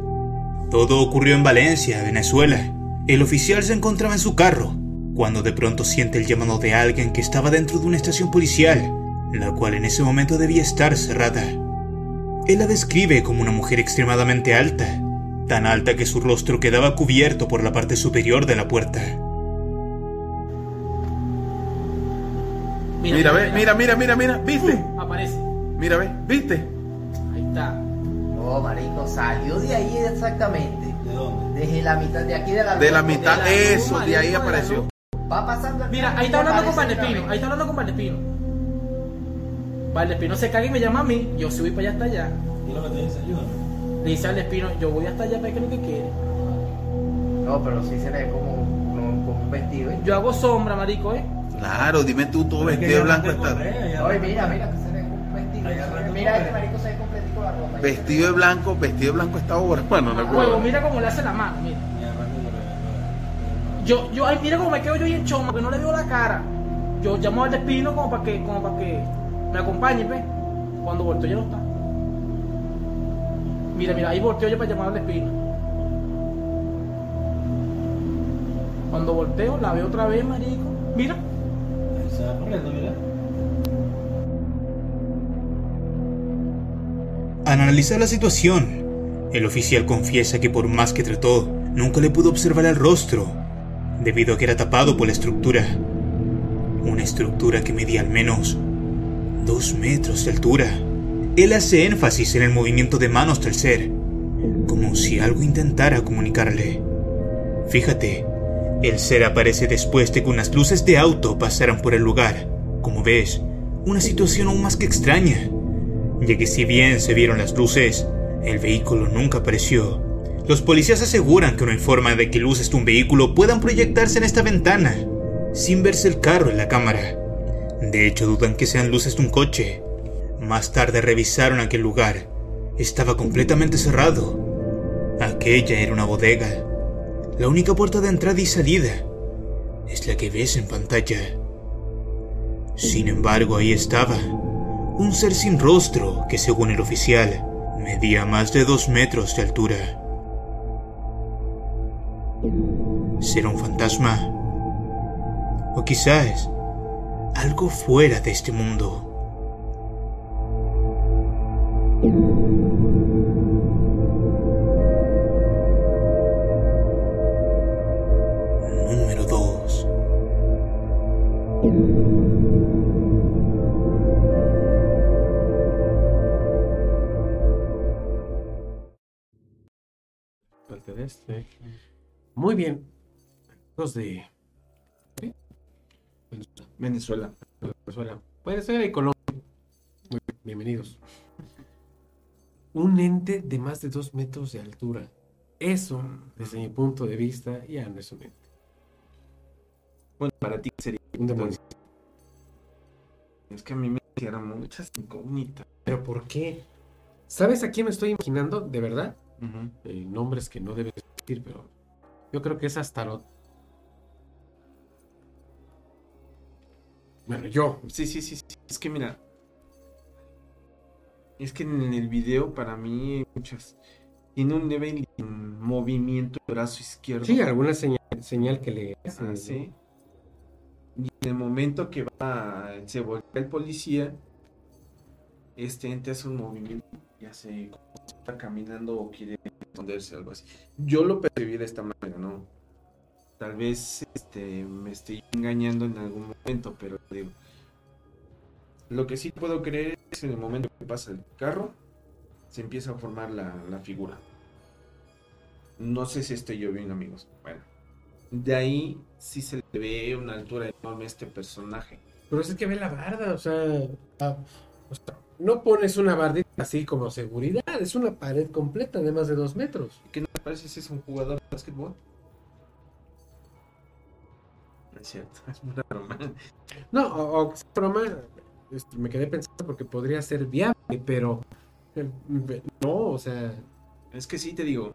S4: Todo ocurrió en Valencia, Venezuela. El oficial se encontraba en su carro, cuando de pronto siente el llamado de alguien que estaba dentro de una estación policial, la cual en ese momento debía estar cerrada. Él la describe como una mujer extremadamente alta, tan alta que su rostro quedaba cubierto por la parte superior de la puerta.
S6: Mira, ve, mira, mira, mira, mira, ¿viste?
S5: Aparece.
S6: Mira, ve, ¿viste?
S5: Ahí está.
S7: No, marico, salió de ahí exactamente. ¿De dónde? Desde la mitad de aquí de la
S6: De la mitad,
S5: de la luz,
S6: eso, de ahí
S5: marico, de la
S6: apareció.
S7: Va pasando el
S5: Mira, ahí está hablando con Valdespino. Ahí está hablando con Valdespino. Valdespino se caga y me llama a mí. Yo subí para allá hasta allá.
S8: ¿Y lo que te dice? Ayúdame.
S5: Le dice al Espino, yo voy hasta allá para que lo que quiere.
S7: No, pero sí se le ve como, como, como un vestido. ¿eh?
S5: Yo hago sombra, marico, ¿eh?
S6: Claro, dime tú, todo vestido de blanco está.
S7: Oye, mira, mira, que se ve como un vestido. Mira, este marico se ve ropa.
S6: Vestido de blanco, vestido de blanco está ahora, bueno, no puedo.
S5: mira cómo le hace la mano, mira. Yo, yo, ay, mira cómo me quedo yo ahí en choma, que no le veo la cara. Yo llamo al Espino como para que, como para que me acompañe, ¿ves? Cuando volteo ya no está. Mira, mira, ahí volteo yo para llamar al Espino. Cuando volteo, la veo otra vez, marico. Mira.
S8: Se va corriendo, mira.
S4: Al analizar la situación, el oficial confiesa que por más que trató, nunca le pudo observar el rostro, debido a que era tapado por la estructura. Una estructura que medía al menos dos metros de altura. Él hace énfasis en el movimiento de manos del ser, como si algo intentara comunicarle. Fíjate, el ser aparece después de que unas luces de auto pasaran por el lugar. Como ves, una situación aún más que extraña, ya que si bien se vieron las luces, el vehículo nunca apareció. Los policías aseguran que no hay de que luces de un vehículo puedan proyectarse en esta ventana, sin verse el carro en la cámara. De hecho, dudan que sean luces de un coche. Más tarde revisaron aquel lugar. Estaba completamente cerrado. Aquella era una bodega. La única puerta de entrada y salida es la que ves en pantalla. Sin embargo, ahí estaba, un ser sin rostro que según el oficial Medía más de dos metros de altura. ¿Será un fantasma? O quizás algo fuera de este mundo. Número 2.
S2: Este. Muy bien. Los de. Venezuela.
S3: Venezuela.
S2: Venezuela. Puede ser y Colombia. Muy bien, bienvenidos. Un ente de más de dos metros de altura. Eso, desde mi punto de vista, ya no es un ente.
S3: Bueno, para ti sería
S2: Un demonio.
S3: Es que a mí me hicieron muchas incógnitas.
S2: ¿Pero por qué? ¿Sabes a quién me estoy imaginando? ¿De verdad? Eh, nombres que no debes decir, pero yo creo que es Astarot. Bueno, yo.
S3: Sí, sí, sí, sí. Es que mira. Es que en el video para mí muchas. Tiene un leve movimiento del brazo izquierdo.
S2: Sí, alguna señal, señal que le hacen,
S3: Ah, sí. Y en el momento que va, se voltea el policía, este ente hace un movimiento, ya sé, está caminando o quiere esconderse, algo así. Yo lo percibí de esta manera, ¿no? Tal vez este, me estoy engañando en algún momento, pero digo, lo que sí puedo creer es en el momento que pasa el carro, se empieza a formar la, la figura. No sé si estoy yo bien, amigos. Bueno, de ahí sí se le ve una altura enorme a este personaje.
S2: Pero es que ve la barda, o sea, ah, o sea, no pones una bardita así como seguridad, es una pared completa de más de dos metros.
S3: ¿Qué no te parece si es un jugador de básquetbol? No es cierto, es una broma.
S2: No, o, o broma, este, me quedé pensando porque podría ser viable, pero eh, no, o sea,
S3: Es que sí te digo.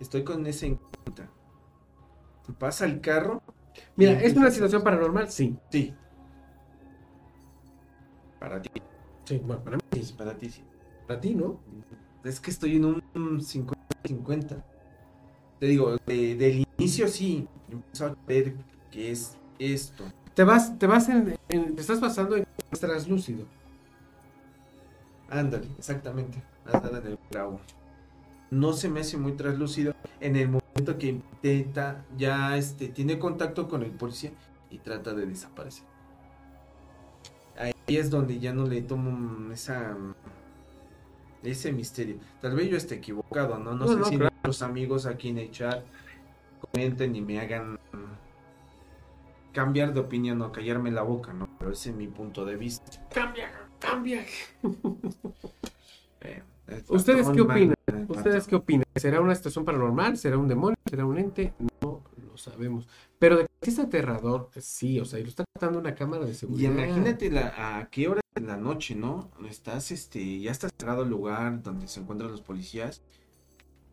S3: Estoy con esa incógnita. Pasa el carro.
S2: mira, es una situación paranormal, sí,
S3: Sí. Para ti.
S2: sí, bueno, para mí sí,
S3: Para ti sí.
S2: para ti, ¿no?
S3: Es que estoy en un 50-50. Te digo, de- del inicio sí. Empiezo a ver que es esto.
S2: Te vas, te vas en, en- te estás basando en es translúcido.
S3: Ándale, exactamente. Ándale del. No se me hace muy translúcido en el momento que intenta, ya este, tiene contacto con el policía y trata de desaparecer. Ahí es donde ya no le tomo esa ese misterio. Tal vez yo esté equivocado, ¿no? No,
S2: No,
S3: sé
S2: no,
S3: si
S2: claro.
S3: los amigos aquí en el chat comenten y me hagan cambiar de opinión o callarme la boca, ¿no? Pero ese es mi punto de vista.
S2: Cambia, cambia.
S3: Eh,
S2: ¿Ustedes qué opinan?
S3: el
S2: ¿Ustedes qué opinan? ¿Será una situación paranormal? ¿Será un demonio? ¿Será un ente? No lo sabemos. Pero de que es aterrador, sí, o sea, y lo está tratando una cámara de
S3: Y
S2: seguridad.
S3: imagínate la, a qué hora de la noche, ¿no? Estás, este, ya está cerrado el lugar donde se encuentran los policías.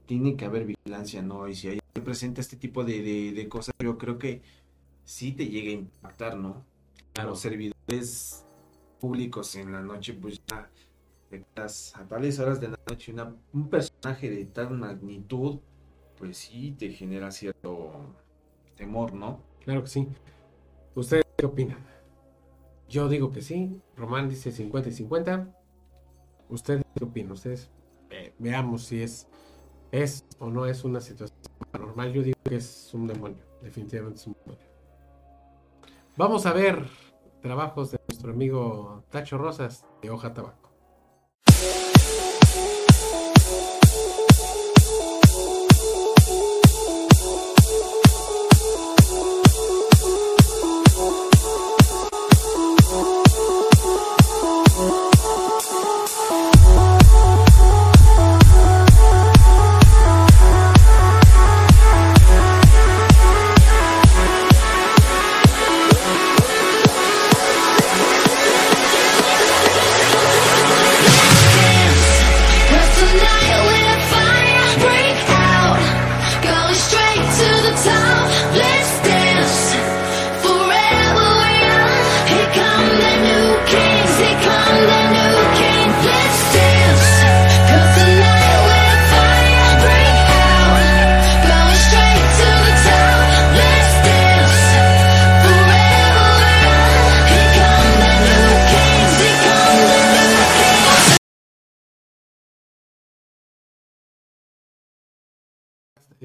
S3: Tiene que haber vigilancia, ¿no? Y si hay presenta este tipo de, de- de cosas, yo creo que sí te llega a impactar, ¿no?
S2: Claro.
S3: Los servidores públicos en la noche, pues ya a tales horas de la noche, una- un personaje de tal magnitud, pues sí te genera cierto temor, ¿no?
S2: Claro que sí. ¿Ustedes qué opinan? Yo digo que sí. Román dice 50 y 50. ¿Ustedes qué opinan? Ustedes veamos si es, es o no es una situación paranormal. Yo digo que es un demonio. Definitivamente es un demonio. Vamos a ver trabajos de nuestro amigo Tacho Rosas de Hoja Tabaco.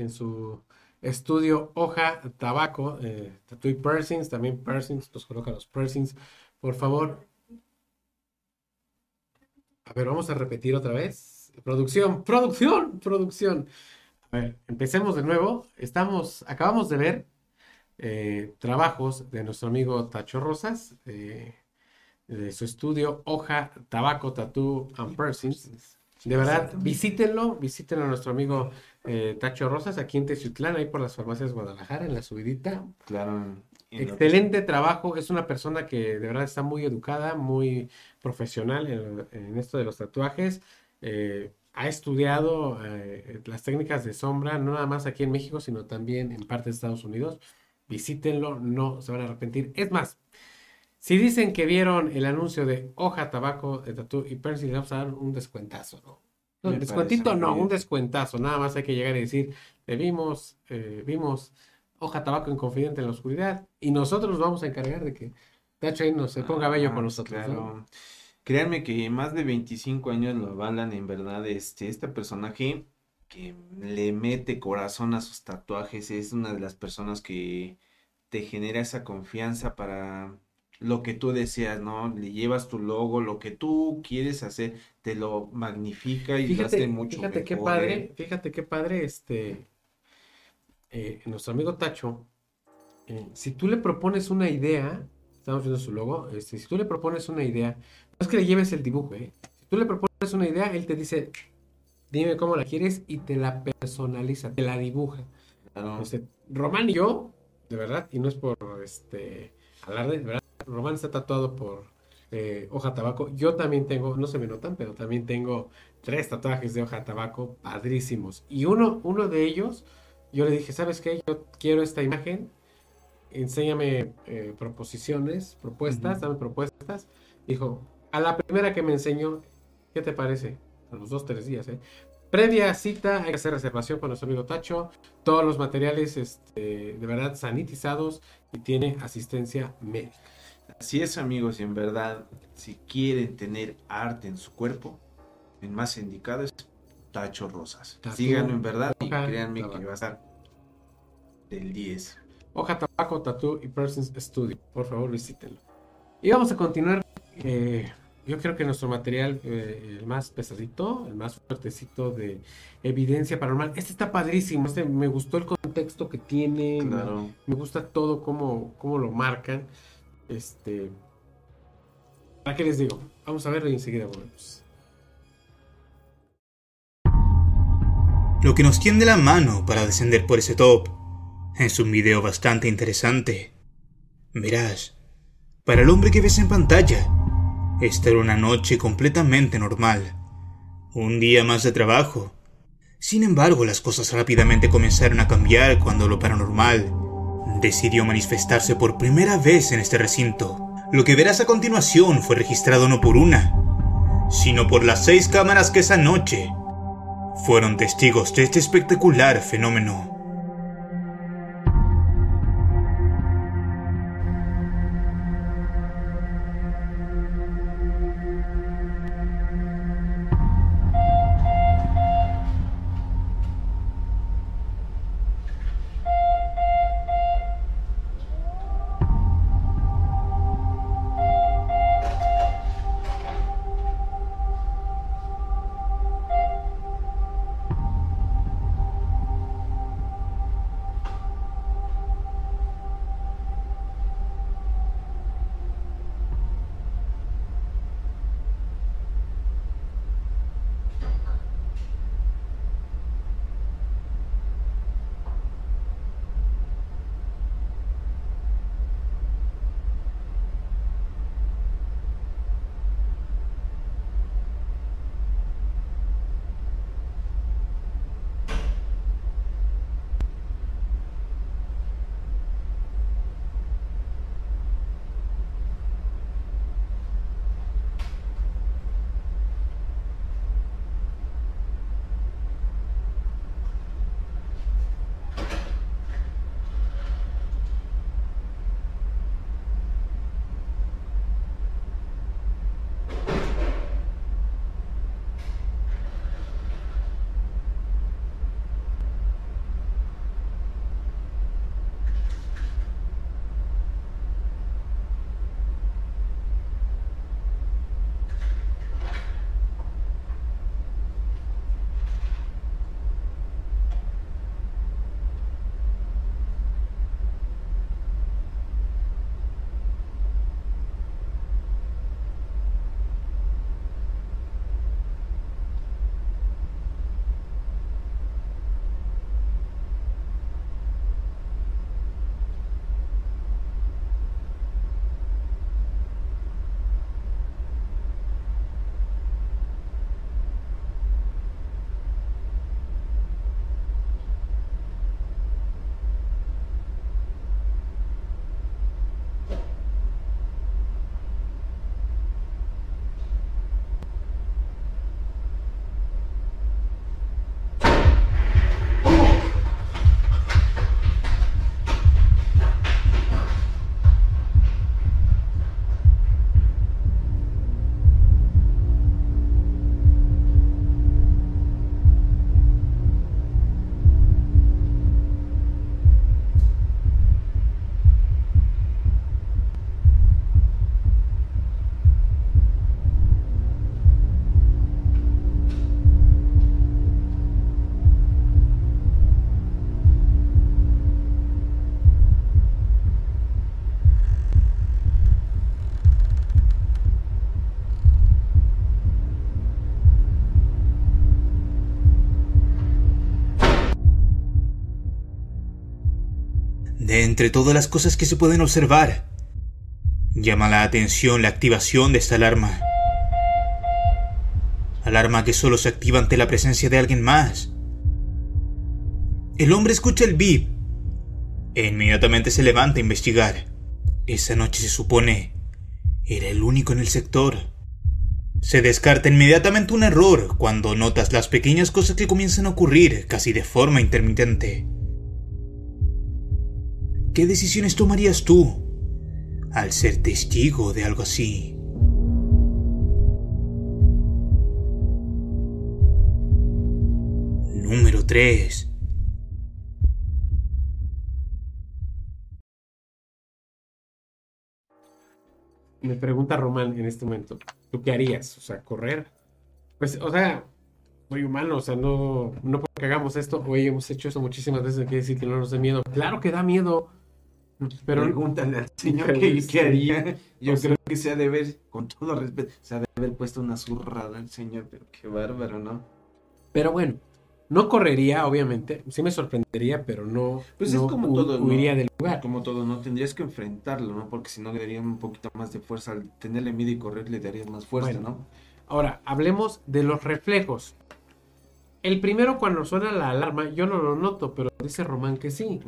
S2: En su estudio Hoja Tabaco, eh, Tattoo y Piercings, también Piercings, nos coloca los Piercings. Por favor. A ver, vamos a repetir otra vez. Producción, producción, producción. A ver, empecemos de nuevo. Estamos, acabamos de ver eh, trabajos de nuestro amigo Tacho Rosas, eh, de su estudio Hoja Tabaco Tattoo and Piercings. De verdad, visítenlo, visítenlo a nuestro amigo eh, Tacho Rosas aquí en Teciutlán, ahí por las farmacias Guadalajara, en la subidita.
S3: Claro.
S2: Excelente trabajo, es una persona que de verdad está muy educada, muy profesional en, en esto de los tatuajes. Eh, ha estudiado eh, las técnicas de sombra, no nada más aquí en México, sino también en partes de Estados Unidos. Visítenlo, no se van a arrepentir. Es más, si dicen que vieron el anuncio de hoja, tabaco, de tatú y piercing, le vamos a dar un descuentazo, ¿no? No, descuentito no, un descuentazo. Nada más hay que llegar y decir, le vimos, eh, vimos hoja, tabaco en confidente en la oscuridad y nosotros nos vamos a encargar de que ahí nos se ponga bello
S3: Ah,
S2: con nosotros, ¿no?
S3: Claro. Créanme que más de 25 años lo avalan en verdad. Este, este personaje que le mete corazón a sus tatuajes es una de las personas que te genera esa confianza para lo que tú deseas, ¿no? Le llevas tu logo, lo que tú quieres hacer, te lo magnifica y lo hace
S2: Fíjate,
S3: mucho
S2: fíjate qué padre,
S3: ¿eh?
S2: fíjate qué padre, este, eh, nuestro amigo Tacho, eh, si tú le propones una idea, estamos viendo su logo, este, si tú le propones una idea, no es que le lleves el dibujo, ¿eh? Si tú le propones una idea, él te dice, dime cómo la quieres y te la personaliza, te la dibuja.
S3: Claro.
S2: Este, Román y yo, de verdad, y no es por este alarde, de verdad, Román está tatuado por eh, hoja tabaco. Yo también tengo, no se me notan, pero también tengo tres tatuajes de hoja tabaco padrísimos. Y uno, uno de ellos, yo le dije, ¿sabes qué? Yo quiero esta imagen, enséñame eh, proposiciones, propuestas, dame propuestas. Dijo, a la primera que me enseñó, ¿qué te parece? A los dos, tres días, ¿eh? Previa cita, hay que hacer reservación con nuestro amigo Tacho. Todos los materiales, este, de verdad, sanitizados y tiene asistencia médica.
S3: Así es, amigos, y en verdad, si quieren tener arte en su cuerpo, el más indicado es Tacho Rosas.
S2: Tatú,
S3: Síganlo en verdad y créanme que
S2: tabaco.
S3: va a estar del 10.
S2: Hoja Tabaco, Tattoo y Persons Studio. Por favor, visítenlo. Y vamos a continuar. eh, yo creo que nuestro material, eh, el más pesadito, el más fuertecito de evidencia paranormal. Este está padrísimo. Este me gustó el contexto que tiene. me-. Me gusta todo cómo, cómo lo marcan. Este. ¿Para qué les digo? Vamos a verlo y enseguida volvemos.
S4: Lo que nos tiende la mano para descender por ese top es un video bastante interesante. Verás, para el hombre que ves en pantalla, esta era una noche completamente normal. Un día más de trabajo. Sin embargo, las cosas rápidamente comenzaron a cambiar cuando lo paranormal decidió manifestarse por primera vez en este recinto. Lo que verás a continuación fue registrado no por una, sino por las seis cámaras que esa noche fueron testigos de este espectacular fenómeno. De entre todas las cosas que se pueden observar, llama la atención la activación de esta alarma. Alarma que solo se activa ante la presencia de alguien más. El hombre escucha el bip e inmediatamente se levanta a investigar. Esa noche se supone era el único en el sector. Se descarta inmediatamente un error cuando notas las pequeñas cosas que comienzan a ocurrir casi de forma intermitente. ¿Qué decisiones tomarías tú al ser testigo de algo así? Número 3.
S2: Me pregunta Román en este momento, ¿tú qué harías? O sea, correr. Pues, o sea, soy humano, o sea, no, no porque hagamos esto, hoy hemos hecho eso muchísimas veces, quiere decir que no nos dé miedo. Claro que da miedo, pero
S3: Pregúntale al señor qué, qué haría. Yo creo que se ha de ver, con todo respeto, se ha de haber puesto una zurrada al señor, pero qué bárbaro, ¿no?
S2: Pero bueno, no correría, obviamente. Sí me sorprendería, pero no,
S3: Pues
S2: no
S3: es como todo, ¿no?
S2: huiría del lugar.
S3: Como todo, ¿no? Tendrías que enfrentarlo, ¿no? Porque si no le daría un poquito más de fuerza. Al tenerle miedo y correr le darías más fuerza,
S2: Bueno.
S3: ¿no?
S2: Ahora, hablemos de los reflejos. El primero, cuando suena la alarma, yo no lo noto, pero dice Román que sí.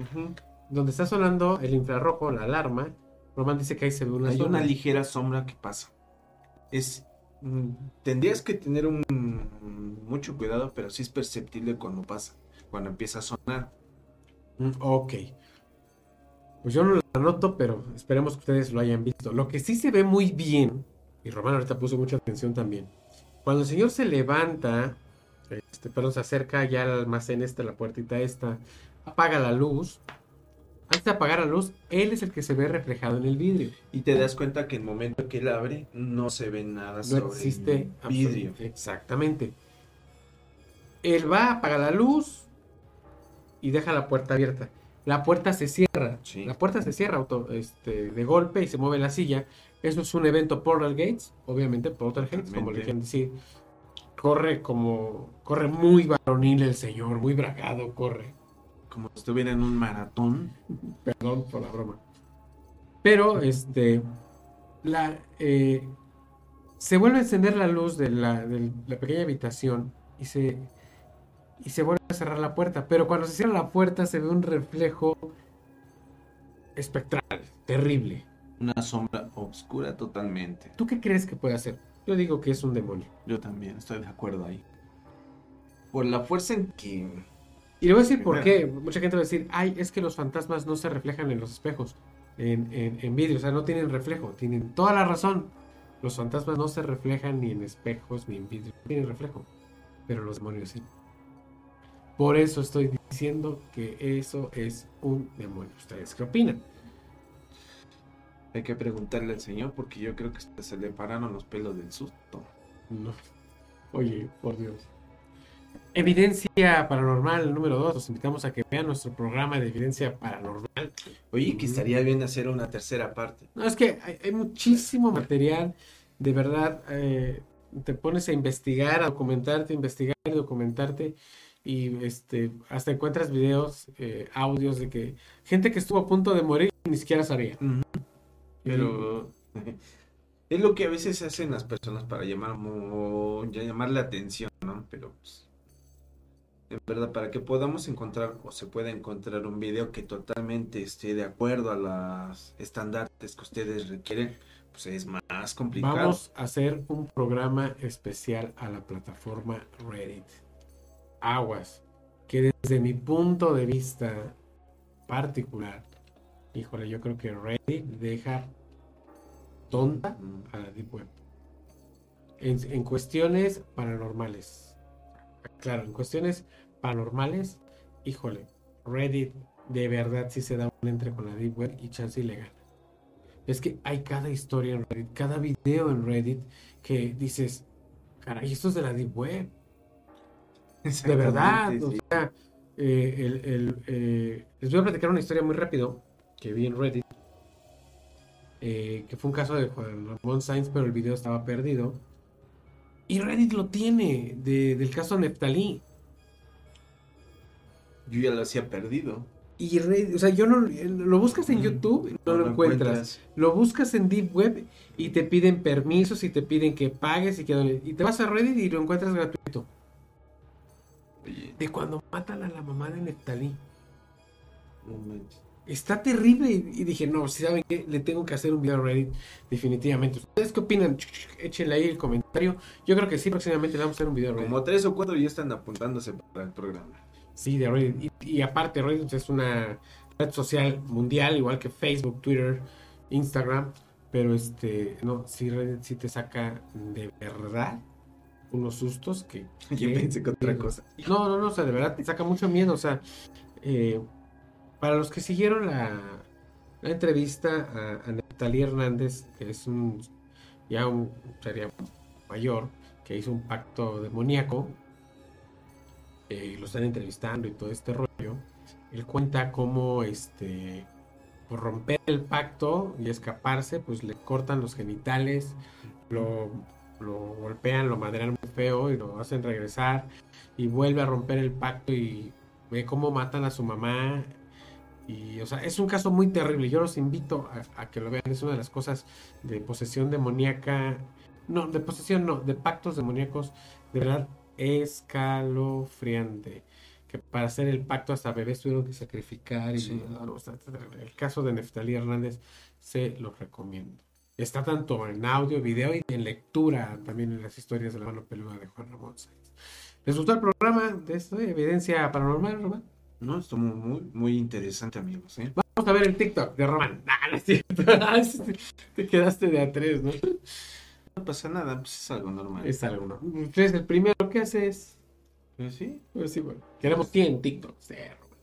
S2: Donde está sonando el infrarrojo, la alarma, Román dice que ahí se ve una
S3: Hay
S2: sombra.
S3: una ligera sombra que pasa. Es. mm, Tendrías que tener un mucho cuidado, pero sí es perceptible cuando pasa, cuando empieza a sonar.
S2: Mm, Ok. Pues yo no la noto, pero esperemos que ustedes lo hayan visto. Lo que sí se ve muy bien, y Román ahorita puso mucha atención también, cuando el señor se levanta, este, perdón, se acerca ya al almacén este, la puertita esta, apaga la luz. Antes de apagar la luz, él es el que se ve reflejado en el vidrio.
S3: Y te das cuenta que en el momento que él abre, no se ve nada
S2: No
S3: sobre
S2: existe
S3: el vidrio.
S2: Exactamente. Él va, apaga la luz y deja la puerta abierta. La puerta se cierra.
S3: Sí.
S2: La puerta se cierra auto- este, de golpe y se mueve la silla. Eso es un evento Portal Gates, obviamente, Portal Gates, como le quieren decir. Corre como. Corre muy varonil el señor, muy bragado, corre.
S3: Como si estuviera en un maratón.
S2: Perdón por la broma. Pero, este. La, eh, se vuelve a encender la luz de la, de la pequeña habitación y se, y se vuelve a cerrar la puerta. Pero cuando se cierra la puerta se ve un reflejo espectral, terrible.
S3: Una sombra oscura totalmente.
S2: ¿Tú qué crees que puede hacer? Yo digo que es un demonio.
S3: Yo también estoy de acuerdo ahí. Por la fuerza en que.
S2: Y le voy a decir por qué. Mucha gente va a decir, ay, es que los fantasmas no se reflejan en los espejos, en, en, en vidrio, o sea, no tienen reflejo. Tienen toda la razón. Los fantasmas no se reflejan ni en espejos ni en vidrio, no tienen reflejo. Pero los demonios sí. Por eso estoy diciendo que eso es un demonio. ¿Ustedes qué opinan?
S3: Hay que preguntarle al señor porque yo creo que se le pararon los pelos del susto.
S2: No. Oye, por Dios. Evidencia paranormal número 2. Los invitamos a que vean nuestro programa de evidencia paranormal.
S3: Oye, que estaría bien hacer una tercera parte.
S2: No, es que hay, hay muchísimo material, de verdad, eh, te pones a investigar, a documentarte, investigar y documentarte y este, hasta encuentras videos, eh, audios de que gente que estuvo a punto de morir ni siquiera sabía.
S3: Pero es lo que a veces hacen las personas para llamar ya llamar la atención, ¿no? Pero pues, en verdad para que podamos encontrar o se pueda encontrar un video que totalmente esté de acuerdo a los estándares que ustedes requieren, pues es más complicado.
S2: Vamos a hacer un programa especial a la plataforma Reddit. Aguas, que desde mi punto de vista particular, híjole, yo creo que Reddit deja tonta a la Deep Web. En, en cuestiones paranormales. Claro, en cuestiones paranormales, híjole, Reddit de verdad sí se da un entre con la Deep Web y chance le gana. Es que hay cada historia en Reddit, cada video en Reddit que dices, caray, esto es de la Deep Web. De verdad.
S3: Exactamente,
S2: O
S3: sí.
S2: sea, eh, el- el, eh, les voy a platicar una historia muy rápido que vi en Reddit. eh, que fue un caso de Juan Ramón Sainz, pero el video estaba perdido. Y Reddit lo tiene, de- del caso Neftalí.
S3: Yo ya lo hacía perdido.
S2: Y Reddit, o sea, yo no lo buscas en YouTube, y no, lo encuentras. Lo buscas en Deep Web y te piden permisos y te piden que pagues y que y te vas a Reddit y lo encuentras gratuito.
S3: Oye,
S2: De cuando matan a la mamá de Neftalí.
S3: no manches.
S2: Está terrible y, y dije, no, si saben que le tengo que hacer un video a Reddit definitivamente. ¿Ustedes qué opinan? Échenle ahí el comentario. Yo creo que sí, próximamente le vamos a hacer un video a Reddit.
S3: Como tres o cuatro ya están apuntándose para el programa.
S2: Sí, de Reddit. Y, y aparte, Reddit es una red social mundial, igual que Facebook, Twitter, Instagram. Pero este, no, sí, Reddit sí te saca de verdad unos sustos que.
S3: Yo pensé que otra cosa.
S2: No, no, no, o sea, de verdad te saca mucho miedo. O sea, eh, para los que siguieron la, la entrevista a, a Neftalí Hernández, que es un ya un sería mayor, que hizo un pacto demoníaco, eh, lo están entrevistando y todo este rollo, él cuenta cómo este por romper el pacto y escaparse, pues le cortan los genitales, lo, lo golpean, lo madrean muy feo y lo hacen regresar y vuelve a romper el pacto y ve cómo matan a su mamá. Y, o sea, es un caso muy terrible. Yo los invito a que lo vean. Es una de las cosas de posesión demoníaca. No, de posesión no, de pactos demoníacos. De verdad, escalofriante. Que para hacer el pacto hasta bebés tuvieron que sacrificar. Y,
S3: Sí.
S2: el caso de Neftalí Hernández se lo recomiendo. Está tanto en audio, video y en lectura también en las historias de la mano peluda de Juan Ramón Sáenz. ¿Les gustó el programa de esto, de evidencia paranormal, Román?
S3: No, estuvo muy, muy interesante, amigos. ¿eh?
S2: Vamos a ver el TikTok de Román. Ah, no es cierto. Ah, Te quedaste de a tres, ¿no?
S3: No pasa nada, pues es algo normal.
S2: Es algo, ¿no? Entonces, el primero que haces.
S3: Pues sí.
S2: Pues sí, bueno. Queremos 100 TikToks de Román.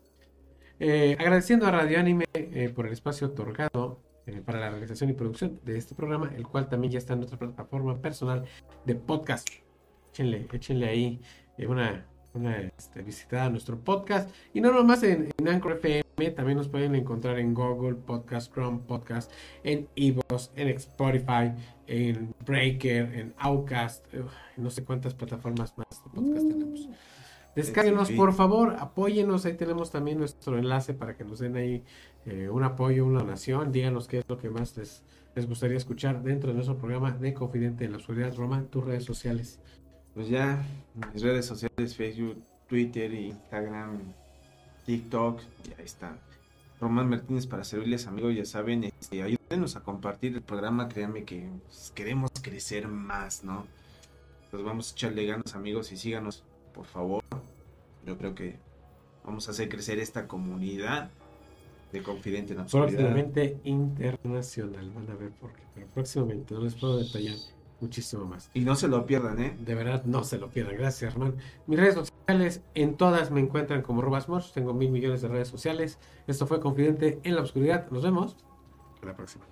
S2: Eh, agradeciendo a Radio Anime eh, por el espacio otorgado eh, para la realización y producción de este programa, el cual también ya está en nuestra plataforma personal de podcast. Échenle, échenle ahí una, una este, visitada a nuestro podcast. Y no nomás en, en Anchor FM, también nos pueden encontrar en Google Podcast, Chrome Podcast, en Evox, en Spotify, en Breaker, en Outcast, eh, no sé cuántas plataformas más de podcast tenemos. Descárguenos, por favor, apóyenos. Ahí tenemos también nuestro enlace para que nos den ahí eh, un apoyo, una donación. Díganos qué es lo que más les, les gustaría escuchar dentro de nuestro programa de Confidente en la Oscuridad. Roma, tus redes sociales.
S3: Pues ya, mis redes sociales, Facebook, Twitter, Instagram, TikTok, y ahí está. Román Martínez para servirles, amigos, ya saben, este, ayúdenos a compartir el programa, créanme que pues, queremos crecer más, ¿no? Pues vamos a echarle ganas, amigos, y síganos, por favor. Yo creo que vamos a hacer crecer esta comunidad de Confidente en.
S2: Próximamente internacional. Van a ver por qué. Pero próximamente, no les puedo detallar muchísimo más.
S3: Y no se lo pierdan, ¿eh?
S2: De verdad, no se lo pierdan. Gracias, Hernán. Mis redes sociales, en todas me encuentran como Robasmorch. Tengo mil millones de redes sociales. Esto fue Confidente en la Oscuridad. Nos vemos. A la próxima.